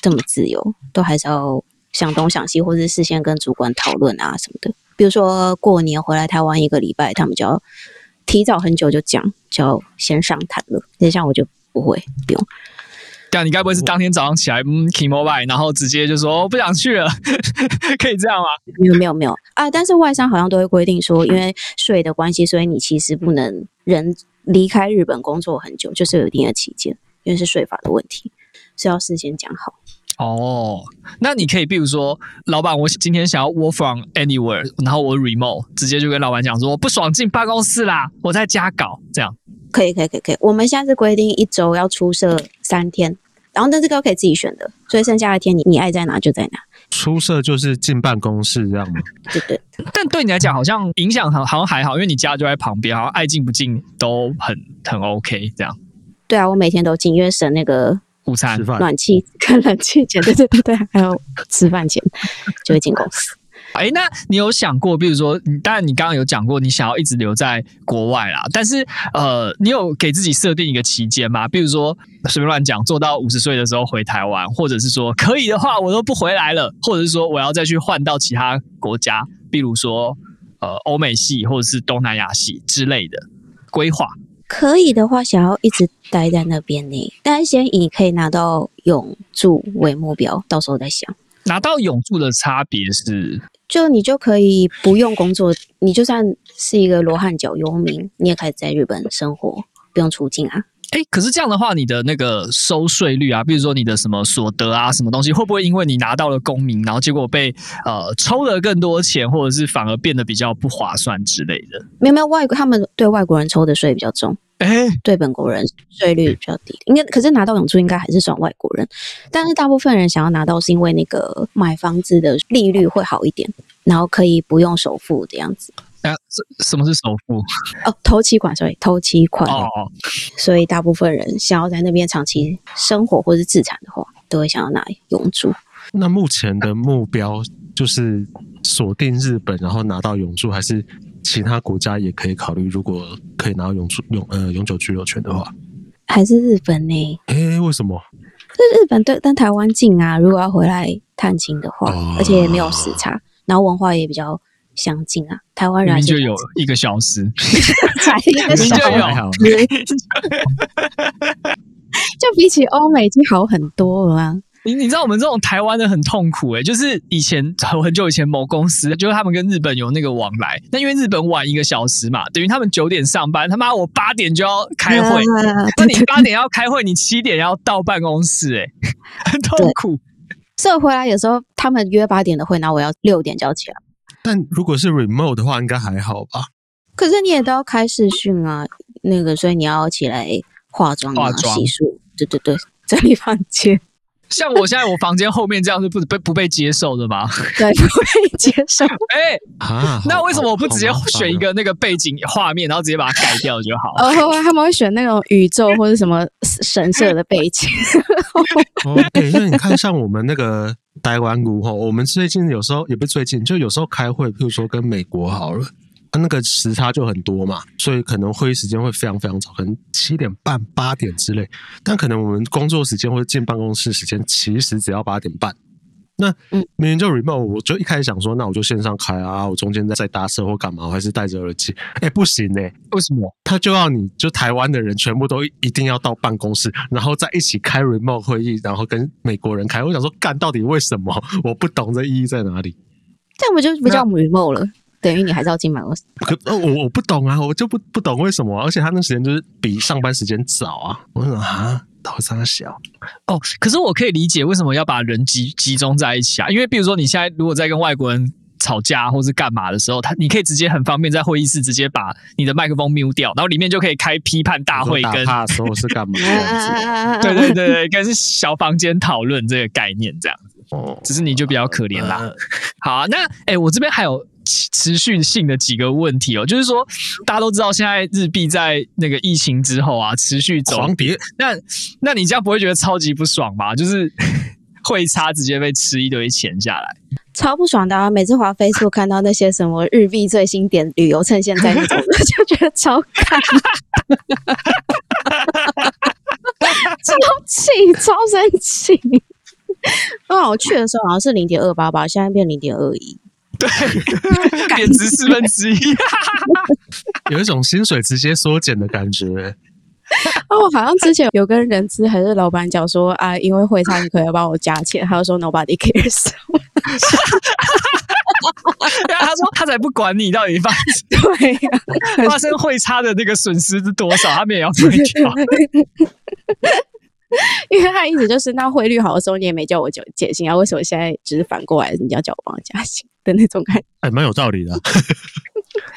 这么自由，都还是要想东想西，或者是事先跟主管讨论啊什么的。比如说过年回来台湾一个礼拜，他们就要提早很久就讲，就要先上台了。那像我就不会，不用。
对啊，你该不会是当天早上起来，嗯，K-mobile，然后直接就说我不想去了，[LAUGHS] 可以这样吗？
没有没有没有啊！但是外商好像都会规定说，因为税的关系，所以你其实不能人离开日本工作很久，就是有一定的期间，因为是税法的问题，是要事先讲好。
哦，那你可以，比如说，老板，我今天想要 work from anywhere，然后我 remote，直接就跟老板讲说，我不爽进办公室啦，我在家搞，这样。
可以可以可以可以，我们现在是规定一周要出社三天，然后但这个可以自己选的，所以剩下的天你你爱在哪就在哪。
出社就是进办公室这样吗？
对对。
但对你来讲好像影响好好像还好，因为你家就在旁边，好像爱进不进都很很 OK 这样。
对啊，我每天都进，因为省那个
午餐、
暖气 [LAUGHS] 跟冷气钱，对对对对，还有吃饭钱 [LAUGHS] 就会进公司。
哎，那你有想过，比如说，你当然你刚刚有讲过，你想要一直留在国外啦。但是，呃，你有给自己设定一个期间吗？比如说，随便乱讲，做到五十岁的时候回台湾，或者是说可以的话，我都不回来了，或者是说我要再去换到其他国家，比如说，呃，欧美系或者是东南亚系之类的规划。
可以的话，想要一直待在那边呢，但是先以可以拿到永住为目标，到时候再想。
拿到永住的差别是？
就你就可以不用工作，你就算是一个罗汉脚游民，你也可以在日本生活，不用出境啊。
哎、欸，可是这样的话，你的那个收税率啊，比如说你的什么所得啊，什么东西，会不会因为你拿到了公民，然后结果被呃抽了更多钱，或者是反而变得比较不划算之类的？
没有没有，外国他们对外国人抽的税比较重。哎，对本国人税率比较低，应该可是拿到永住应该还是算外国人，但是大部分人想要拿到是因为那个买房子的利率会好一点，然后可以不用首付这样子。
啊，什什么是首付？
哦，头期款，所以头期款。
哦，
所以大部分人想要在那边长期生活或是自产的话，都会想要拿永住。
那目前的目标就是锁定日本，然后拿到永住，还是？其他国家也可以考虑，如果可以拿到永住永呃永久居留权的话，
还是日本呢？
哎、欸，为什么？
这日本对，但台湾近啊。如果要回来探亲的话，哦、而且也没有时差，然后文化也比较相近啊。台湾人
就有一个小时，[LAUGHS]
才一个小时，[LAUGHS] 就比起欧美已经好很多了啊。
你你知道我们这种台湾的很痛苦诶，就是以前很久以前某公司，就是他们跟日本有那个往来，那因为日本晚一个小时嘛，等于他们九点上班，他妈我八点就要开会，那你八点要开会，你七点要到办公室，诶，很痛苦。
所以回来有时候他们约八点的会，然后我要六点就要起来。
但如果是 remote 的话，应该还好吧？
可是你也都要开视讯啊，那个所以你要起来化妆、啊、洗漱，对对对，整理房间。
像我现在我房间后面这样是不被不被接受的吗？
对，不被接受。[LAUGHS] 哎、
欸，啊，那为什么我不直接选一个那个背景画面，然后直接把它改掉就好？
哦，他们会选那种宇宙或者什么神社的背景。
哦，对，因为你看，像我们那个台湾股吼，我们最近有时候也不最近，就有时候开会，譬如说跟美国好了。那个时差就很多嘛，所以可能会议时间会非常非常早，可能七点半、八点之类。但可能我们工作时间或者进办公室时间，其实只要八点半。那明明就 remote，我就一开始想说，那我就线上开啊，我中间在在搭车或干嘛，我还是戴着耳机。哎，不行哎、欸，
为什么？
他就要你就台湾的人全部都一定要到办公室，然后再一起开 remote 会议，然后跟美国人开。我想说，干到底为什么？[LAUGHS] 我不懂这意义在哪里。
这样不就不叫 remote 了？等于你还是要进办公室。
可我我不懂啊，我就不不懂为什么，而且他那时间就是比上班时间早啊。我说啊，头三小
哦。可是我可以理解为什么要把人集集中在一起啊，因为比如说你现在如果在跟外国人吵架或是干嘛的时候，他你可以直接很方便在会议室直接把你的麦克风 mute 掉，然后里面就可以开批判大会跟，跟
他说是干嘛？[LAUGHS]
对对对对，跟小房间讨论这个概念这样子。哦，只是你就比较可怜啦。呃、好啊，那哎、欸，我这边还有。持续性的几个问题哦，就是说大家都知道现在日币在那个疫情之后啊持续走
跌，
那那你这样不会觉得超级不爽吗？就是汇差直接被吃一堆钱下来，
超不爽的啊！每次滑 Facebook 看到那些什么日币最新点旅游趁现在那种，就觉得超看，[LAUGHS] 超气，超生气。哦，我去的时候好像是零点二八八，现在变零点二一，
对，[LAUGHS] 贬值四分之一，[LAUGHS]
有一种薪水直接缩减的感觉。[LAUGHS]
哦，好像之前有跟人资还是老板讲说啊，因为会差，你可以帮我加钱，他就说 nobody cares。
对啊，他说他才不管你到底发
对呀、
啊，发生汇差的那个损失是多少，他们也要退掉。[LAUGHS]
因为他一直就是那汇率好的时候，你也没叫我减减薪啊，为什么现在只是反过来，你要叫我加薪的那种感觉？[LAUGHS]
哎，蛮有道理的。[LAUGHS]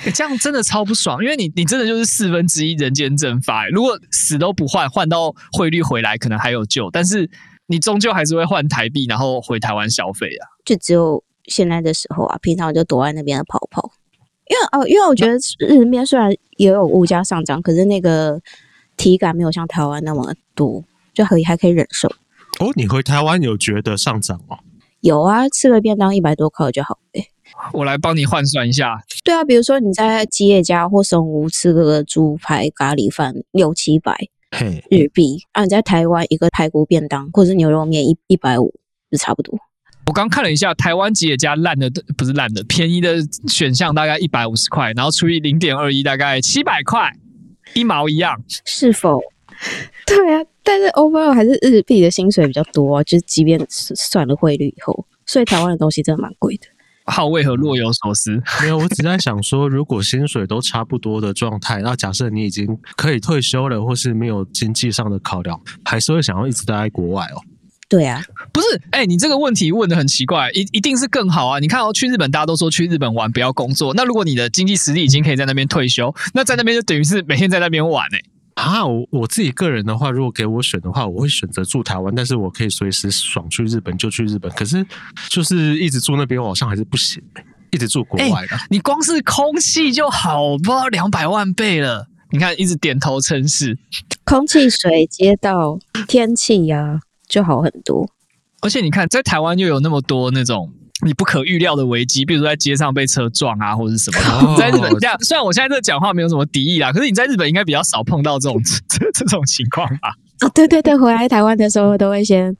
欸、这样真的超不爽，因为你你真的就是四分之一人间蒸发。如果死都不换，换到汇率回来可能还有救，但是你终究还是会换台币，然后回台湾消费啊。
就只有现在的时候啊，平常就躲在那边跑跑。因为哦，因为我觉得日边虽然也有物价上涨，可是那个体感没有像台湾那么多，就可以还可以忍受。
哦，你回台湾有觉得上涨吗？
有啊，吃个便当一百多块就好诶。
我来帮你换算一下。
对啊，比如说你在吉野家或松屋吃个猪排咖喱饭六七百日币，啊，你在台湾一个排骨便当或者牛肉面一一百五，就差不多。
我刚看了一下，台湾吉野家烂的不是烂的，便宜的选项大概一百五十块，然后除以零点二一，大概七百块，一毛一样。
是否？对啊，但是 overall 还是日币的薪水比较多，啊就是即便算了汇率以后，所以台湾的东西真的蛮贵的。
号为何若有所思？
没有，我只在想说，如果薪水都差不多的状态，那假设你已经可以退休了，或是没有经济上的考量，还是会想要一直待在国外哦？
对啊，
不是，哎、欸，你这个问题问的很奇怪，一一定是更好啊！你看哦，去日本大家都说去日本玩不要工作，那如果你的经济实力已经可以在那边退休，那在那边就等于是每天在那边玩哎、欸。
啊，我我自己个人的话，如果给我选的话，我会选择住台湾，但是我可以随时爽去日本就去日本。可是就是一直住那边，我好像还是不行，一直住国外的。
欸、你光是空气就好，不知道两百万倍了。你看，一直点头称是，
空气、水、街道、天气呀、啊，就好很多。
而且你看，在台湾又有那么多那种。你不可预料的危机，比如说在街上被车撞啊，或者是什么。在日本这样，虽然我现在这讲话没有什么敌意啦，可是你在日本应该比较少碰到这种这这种情况吧？
哦，对对对，回来台湾的时候都会先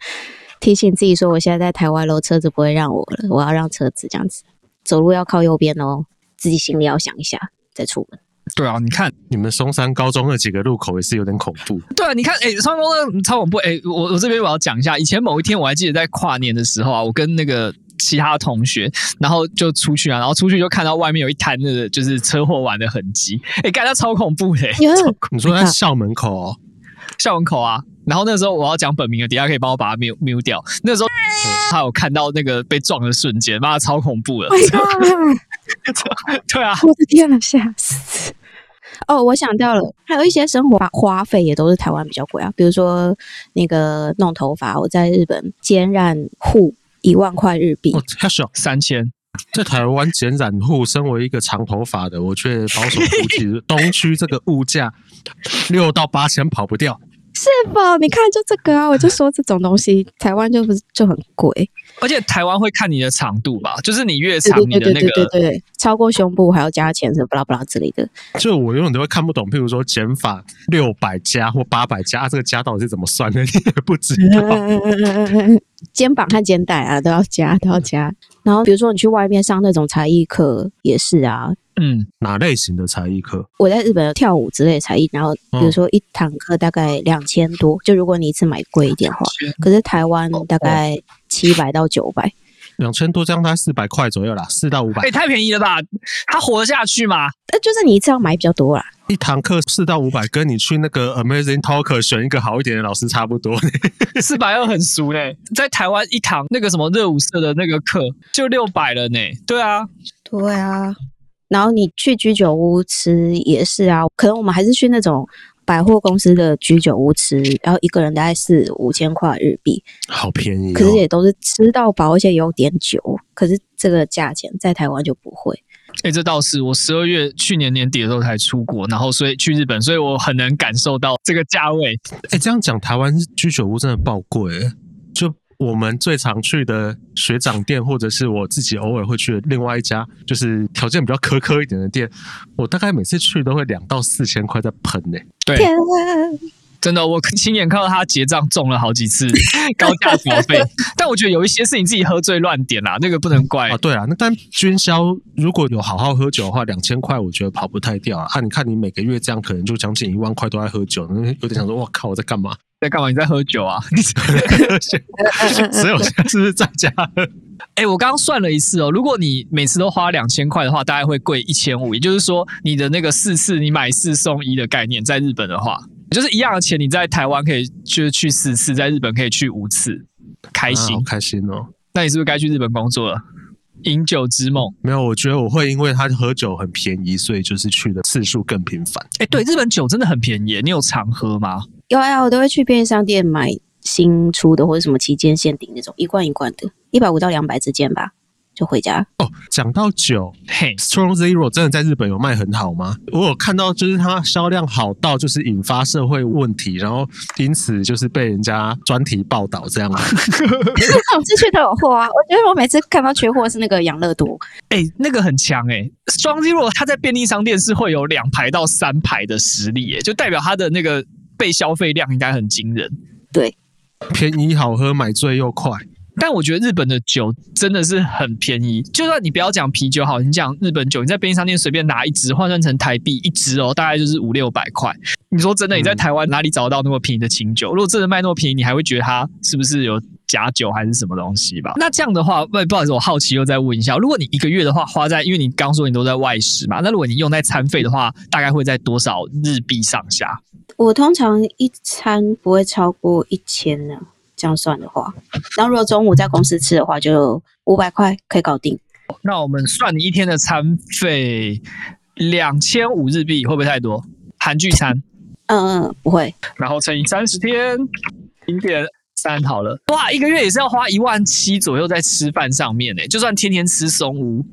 提醒自己说，我现在在台湾喽，车子不会让我了，我要让车子这样子，走路要靠右边哦，自己心里要想一下再出门。
对啊，你看
你们松山高中那几个路口也是有点恐怖。
对啊，你看，哎，松山高中超恐怖。哎，我我这边我要讲一下，以前某一天我还记得在跨年的时候啊，我跟那个。其他同学，然后就出去啊，然后出去就看到外面有一滩那个就是车祸完的痕迹，哎，感觉超恐怖的。
你说在校门口哦？
校门口啊。然后那时候我要讲本名了，底下可以帮我把它 mute mute 掉。那时候他有看到那个被撞的瞬间，妈的超恐怖的。[LAUGHS] 对啊，
我的天呐，吓死！哦，我想到了，还有一些生活花费也都是台湾比较贵啊，比如说那个弄头发，我在日本兼染护。一万块日币，
哦，太少，
三千。
在台湾剪染户，身为一个长头发的，我却保守估计，[LAUGHS] 东区这个物价六到八千跑不掉。
是否？你看，就这个啊，我就说这种东西，台湾就不是就很贵。
而且台湾会看你的长度吧，就是你越长，你的那个
对对对对对，超过胸部还要加钱，什么巴拉巴拉之类的。
就我永远都会看不懂，譬如说减法六百加或八百加，这个加到底是怎么算的？你也不知道。
肩膀和肩带啊都要加，都要加。然后比如说你去外面上那种才艺课也是啊。
嗯，哪类型的才艺课？
我在日本有跳舞之类的才艺，然后比如说一堂课大概两千多，就如果你一次买贵一点的话，可是台湾大概七百到九百，
两千多这样大概四百块左右啦，四到五百。
哎，太便宜了吧？他活得下去吗？
那就是你一次要买比较多啦。
一堂课四到五百，跟你去那个 Amazing Talker 选一个好一点的老师差不多。[LAUGHS]
四百二很俗嘞，在台湾一堂那个什么热舞社的那个课就六百了呢。对啊，
对啊。然后你去居酒屋吃也是啊，可能我们还是去那种百货公司的居酒屋吃，然后一个人大概是五千块日币，
好便宜哦。
可是也都是吃到饱，而且有点酒。可是这个价钱在台湾就不会。
哎，这倒是，我十二月去年年底的时候才出国，然后所以去日本，所以我很能感受到这个价位。
哎，这样讲，台湾居酒屋真的爆贵，就。我们最常去的学长店，或者是我自己偶尔会去的另外一家，就是条件比较苛刻一点的店，我大概每次去都会两到四千块在喷呢。
对，真的，我亲眼看到他结账中了好几次高价小费，[LAUGHS] 但我觉得有一些是你自己喝醉乱点啦，那个不能怪
啊。对啊，那但军销如果有好好喝酒的话，两千块我觉得跑不太掉啊。啊，你看你每个月这样，可能就将近一万块都在喝酒，有点想说，我靠，我在干嘛？
在干嘛？你在喝酒啊？[LAUGHS]
所以我现在是不是在家喝？[LAUGHS]
哎、欸，我刚刚算了一次哦，如果你每次都花两千块的话，大概会贵一千五。也就是说，你的那个四次你买四送一的概念，在日本的话。就是一样的钱，你在台湾可以就是去四次，在日本可以去五次，开心，
啊、开心哦。
那你是不是该去日本工作了？饮酒之梦？
没有，我觉得我会因为他喝酒很便宜，所以就是去的次数更频繁。
哎、欸，对，日本酒真的很便宜，你有常喝吗？
有啊，我都会去便利商店买新出的或者什么期间限定那种，一罐一罐的，一百五到两百之间吧。就回家
哦。讲到酒，嘿，Strong Zero 真的在日本有卖很好吗？我有看到，就是它销量好到就是引发社会问题，然后因此就是被人家专题报道这样。[LAUGHS] [LAUGHS]
我之前都有货啊，我觉得我每次看到缺货是那个养乐多，
哎、欸，那个很强哎、欸。Strong Zero 它在便利商店是会有两排到三排的实力、欸，就代表它的那个被消费量应该很惊人。
对，
便宜好喝，买醉又快。
但我觉得日本的酒真的是很便宜，就算你不要讲啤酒好，你讲日本酒，你在便利商店随便拿一支换算成台币一支哦，大概就是五六百块。你说真的，你在台湾哪里找得到那么便宜的清酒？如果真的卖那么便宜，你还会觉得它是不是有假酒还是什么东西吧？那这样的话，不不好意思，我好奇又再问一下，如果你一个月的话花在，因为你刚说你都在外食嘛，那如果你用在餐费的话，大概会在多少日币上下？
我通常一餐不会超过一千呢。这样算的话，然后如果中午在公司吃的话，就五百块可以搞定。
那我们算你一天的餐费两千五日币，会不会太多？韩聚餐？
嗯嗯，不会。
然后乘以三十天，零点三好了。哇，一个月也是要花一万七左右在吃饭上面呢。就算天天吃松屋，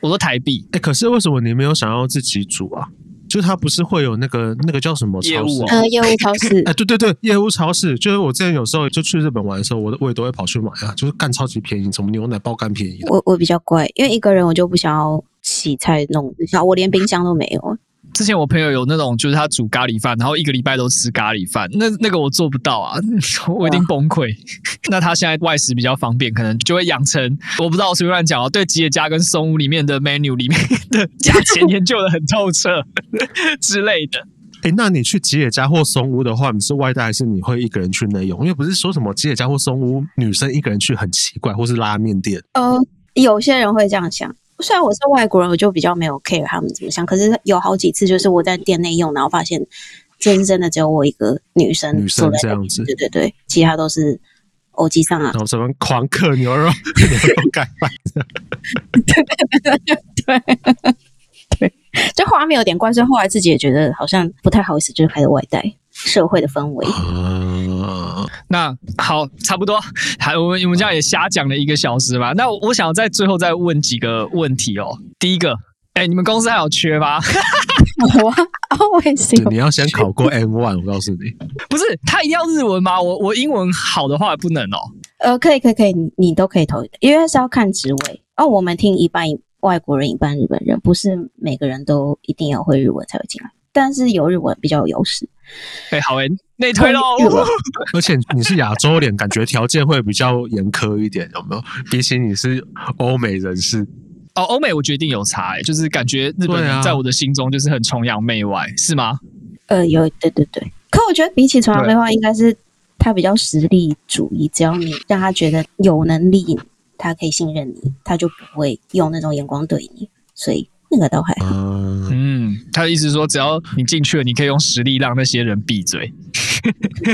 我说台币。
哎，可是为什么你没有想要自己煮啊？就是它不是会有那个那个叫什么超市？
业务、哦、呃，业务超市。[LAUGHS]
哎，对对对，业务超市。就是我之前有时候就去日本玩的时候，我我也都会跑去买啊，就是干超级便宜，什么牛奶包干便宜。
我我比较乖，因为一个人我就不想要洗菜弄，我连冰箱都没有。
之前我朋友有那种，就是他煮咖喱饭，然后一个礼拜都吃咖喱饭，那那个我做不到啊，[LAUGHS] 我一定崩溃。[LAUGHS] 那他现在外食比较方便，可能就会养成，我不知道我随便乱讲哦。对吉野家跟松屋里面的 menu 里面的 [LAUGHS] 价钱研究的很透彻之类的。
哎、欸，那你去吉野家或松屋的话，你是外带还是你会一个人去内用？因为不是说什么吉野家或松屋女生一个人去很奇怪，或是拉面店。
呃，有些人会这样想。虽然我是外国人，我就比较没有 care 他们怎么想。可是有好几次，就是我在店内用，然后发现真真的只有我一个女生，
女生这样子，
对对对，其他都是欧吉上啊，
然后什么狂客牛肉、[LAUGHS] 牛肉盖饭，
对对对对对对，这画面有点怪，所以后来自己也觉得好像不太好意思，就是开始外带。社会的氛围。
嗯，那好，差不多，[LAUGHS] 还我们我们这样也瞎讲了一个小时吧。那我，我想在最后再问几个问题哦。第一个，哎、欸，你们公司还有缺吗？[LAUGHS]
我我也是。
你要先考过 M one，我告诉你。
不是，他一定要日文吗？我我英文好的话不能哦。
呃，可以可以可以，你你都可以投，因为是要看职位。哦，我们听一半外国人，一半日本人，不是每个人都一定要会日文才会进来。但是有日文比较有优势。
哎、欸，好诶，内推喽！[LAUGHS]
而且你是亚洲脸，感觉条件会比较严苛一点，有没有？比起你是欧美人士，
哦，欧美我决定有差，哎，就是感觉日本人在我的心中就是很崇洋媚外，是吗？
呃，有，对对对。可我觉得比起崇洋媚外，应该是他比较实力主义，只要你让他觉得有能力，他可以信任你，他就不会用那种眼光对你，所以。那个都还好。
嗯，他的意思是说，只要你进去了，你可以用实力让那些人闭嘴。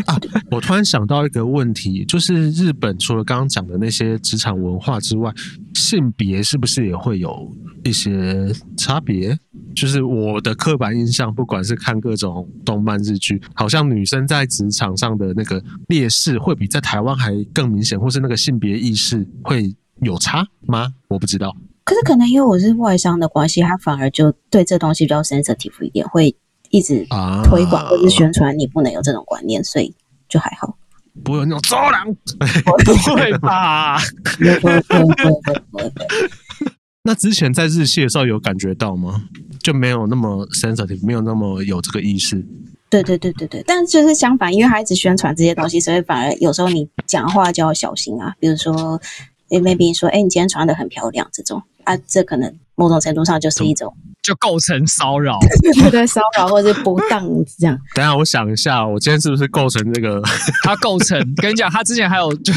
啊，我突然想到一个问题，就是日本除了刚刚讲的那些职场文化之外，性别是不是也会有一些差别？就是我的刻板印象，不管是看各种动漫日剧，好像女生在职场上的那个劣势会比在台湾还更明显，或是那个性别意识会有差吗？我不知道。
可是可能因为我是外商的关系，他反而就对这东西比较 sensitive 一点，会一直推广或者宣传你不能有这种观念，所以就还好。
不会有那种糟狼，
不会吧？[LAUGHS]
那之前在日系的时候有感觉到吗？就没有那么 sensitive，没有那么有这个意识。
对对对对对，但就是相反，因为他一直宣传这些东西，所以反而有时候你讲话就要小心啊。比如说，maybe 说，哎，你今天穿的很漂亮，这种啊，这可能某种程度上就是一种。
就构成骚扰，
对 [LAUGHS] 对，骚扰或者是不当 [LAUGHS] 这样。
等下，我想一下，我今天是不是构成这个？
他构成，跟你讲，他之前还有就，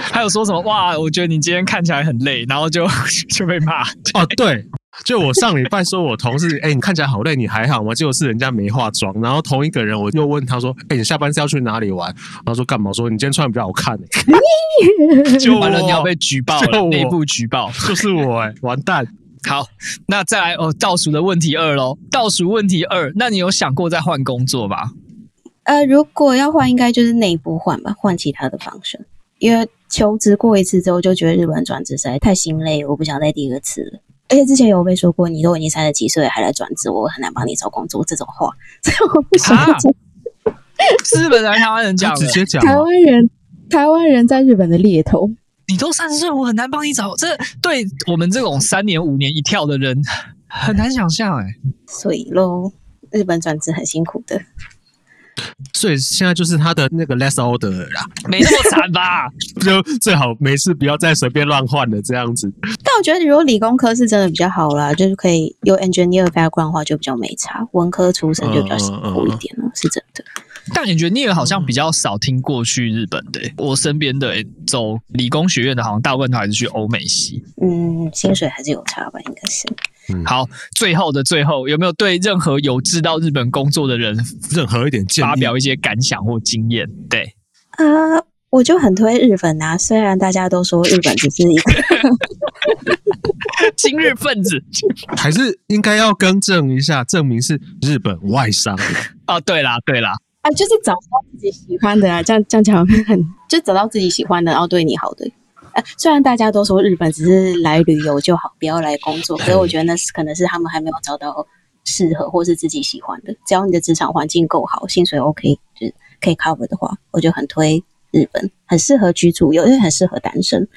还有说什么？哇，我觉得你今天看起来很累，然后就 [LAUGHS] 就被骂。
哦，对。就我上礼拜说我同事，哎、欸，你看起来好累，你还好吗？结果是人家没化妆，然后同一个人，我又问他说，哎、欸，你下班是要去哪里玩？他说干嘛？我说你今天穿的比较好看、欸，就
完了，你要被举报了，内部举报，
就是我、欸，哎，完蛋。[LAUGHS]
好，那再来哦，倒数的问题二喽，倒数问题二，那你有想过再换工作吧？
呃，如果要换，应该就是内部换吧，换其他的方式，因为求职过一次之后，就觉得日本转职实在太心累，我不想再第二次了。而且之前有被说过，你都已经三十几岁还来转职，我很难帮你找工作这种话，所以我不想讲。[LAUGHS]
日本人、台湾人讲，
直接讲。
台湾人，台湾人在日本的猎头。
你都三十岁，我很难帮你找。这对我们这种三年、五年一跳的人很难想象哎。
所以喽，日本转职很辛苦的。
所以现在就是他的那个 less order 啦，
没那么惨吧？[LAUGHS]
就最好没事不要再随便乱换了这样子。
但我觉得如果理工科是真的比较好啦，就是可以有 engineer background 的话就比较没差，文科出身就比较辛苦一点了，嗯嗯嗯、是真的。
但 engineer 好像比较少听过去日本的、欸，我身边的、欸、走理工学院的，好像大部分都还是去欧美系。
嗯，薪水还是有差吧，应该是。
嗯、
好，最后的最后，有没有对任何有志到日本工作的人，
任何一点建议，
发表一些感想或经验？对，
啊、呃，我就很推日本啊，虽然大家都说日本只是一个
亲日分子，
还是应该要更正一下，证明是日本外商。[LAUGHS]
哦，对啦，对啦，
啊，就是找到自己喜欢的啊，这样这样讲很，就找到自己喜欢的，然后对你好的。呃，虽然大家都说日本只是来旅游就好，不要来工作，可是我觉得那是可能是他们还没有找到适合或是自己喜欢的。只要你的职场环境够好，薪水 OK，就是可以 cover 的话，我就很推日本，很适合居住，有些很适合单身。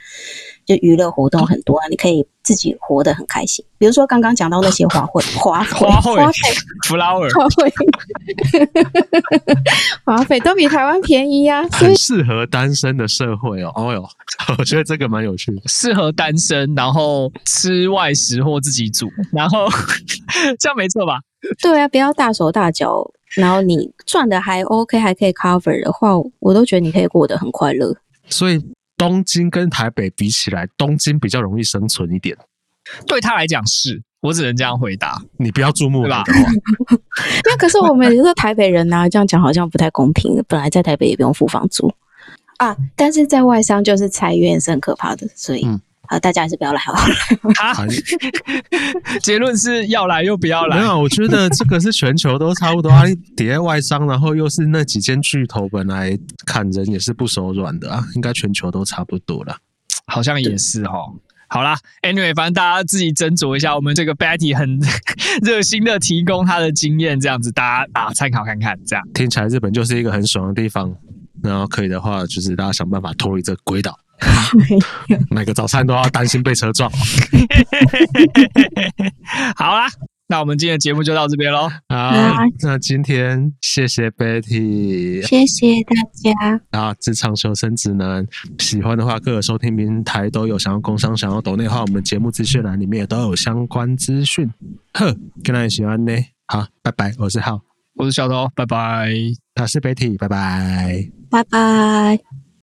就娱乐活动很多啊，你可以自己活得很开心。比如说刚刚讲到那些花卉，[LAUGHS] 花卉，
花卉，flower，
花卉，[LAUGHS] 花卉都比台湾便宜呀，
很适合单身的社会哦。哦哟，[LAUGHS] 我觉得这个蛮有趣的，
适合单身，然后吃外食或自己煮，然后这样没错吧？
对啊，不要大手大脚，然后你赚的还 OK，还可以 cover 的话，我都觉得你可以过得很快乐。
所以。东京跟台北比起来，东京比较容易生存一点。
对他来讲是，我只能这样回答。
你不要注目吧。
那 [LAUGHS] 可是我们也是台北人呐、啊，这样讲好像不太公平。本来在台北也不用付房租啊，但是在外商就是裁员是很可怕的，所以。嗯啊，大家还是不要来好了。[LAUGHS]
啊，结论是要来又不要来。
没有，我觉得这个是全球都差不多啊。底下外商，然后又是那几间巨头，本来砍人也是不手软的啊。应该全球都差不多了，
好像也是哈。好啦，Anyway，反正大家自己斟酌一下。我们这个 Betty 很 [LAUGHS] 热心的提供他的经验，这样子大家啊参考看看。这样
听起来日本就是一个很爽的地方。然后可以的话，就是大家想办法脱离这个轨道。[LAUGHS] 每 [LAUGHS] 个早餐都要担心被车撞。[LAUGHS]
好啦，那我们今天的节目就到这边喽。
好，那今天谢谢 Betty，
谢谢大家。
啊，职场求生指南，喜欢的话各个收听平台都有。想要工商，想要抖内的话，我们节目资讯栏里面也都有相关资讯。呵，跟大家喜欢呢。好，拜拜，我是浩，
我是小头，拜拜。
他是 Betty，拜拜，
拜拜。